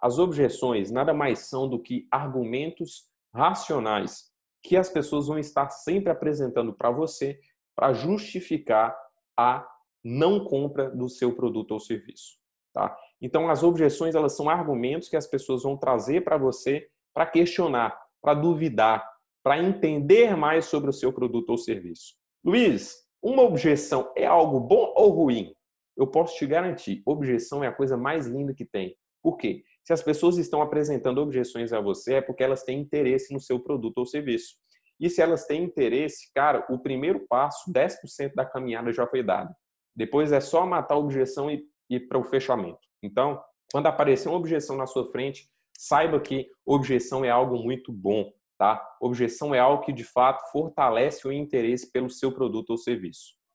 As objeções nada mais são do que argumentos racionais que as pessoas vão estar sempre apresentando para você para justificar a não compra do seu produto ou serviço, tá? Então as objeções elas são argumentos que as pessoas vão trazer para você para questionar, para duvidar, para entender mais sobre o seu produto ou serviço. Luiz, uma objeção é algo bom ou ruim? Eu posso te garantir, objeção é a coisa mais linda que tem. Por quê? Se as pessoas estão apresentando objeções a você, é porque elas têm interesse no seu produto ou serviço. E se elas têm interesse, cara, o primeiro passo, 10% da caminhada já foi dado. Depois é só matar a objeção e ir para o fechamento. Então, quando aparecer uma objeção na sua frente, saiba que objeção é algo muito bom, tá? Objeção é algo que de fato fortalece o interesse pelo seu produto ou serviço.